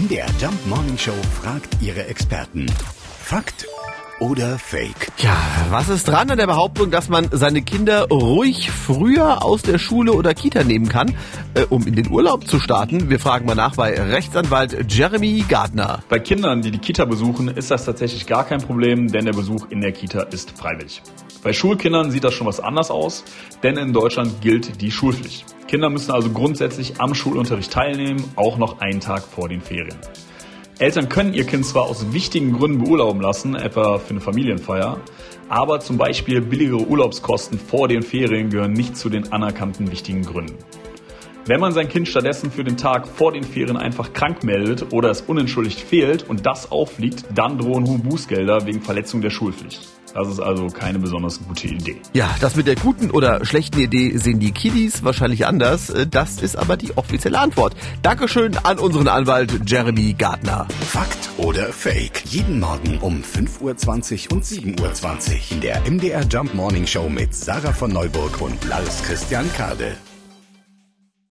MDR Jump Morning Show fragt ihre Experten. Fakt oder Fake? Ja, was ist dran an der Behauptung, dass man seine Kinder ruhig früher aus der Schule oder Kita nehmen kann, äh, um in den Urlaub zu starten? Wir fragen mal nach bei Rechtsanwalt Jeremy Gardner. Bei Kindern, die die Kita besuchen, ist das tatsächlich gar kein Problem, denn der Besuch in der Kita ist freiwillig. Bei Schulkindern sieht das schon was anders aus, denn in Deutschland gilt die Schulpflicht. Kinder müssen also grundsätzlich am Schulunterricht teilnehmen, auch noch einen Tag vor den Ferien. Eltern können ihr Kind zwar aus wichtigen Gründen beurlauben lassen, etwa für eine Familienfeier, aber zum Beispiel billigere Urlaubskosten vor den Ferien gehören nicht zu den anerkannten wichtigen Gründen. Wenn man sein Kind stattdessen für den Tag vor den Ferien einfach krank meldet oder es unentschuldigt fehlt und das auffliegt, dann drohen hohe Bußgelder wegen Verletzung der Schulpflicht. Das ist also keine besonders gute Idee. Ja, das mit der guten oder schlechten Idee sehen die Kiddies wahrscheinlich anders. Äh, Das ist aber die offizielle Antwort. Dankeschön an unseren Anwalt Jeremy Gardner. Fakt oder Fake? Jeden Morgen um 5.20 Uhr und 7.20 Uhr in der MDR Jump Morning Show mit Sarah von Neuburg und Lars Christian Kade.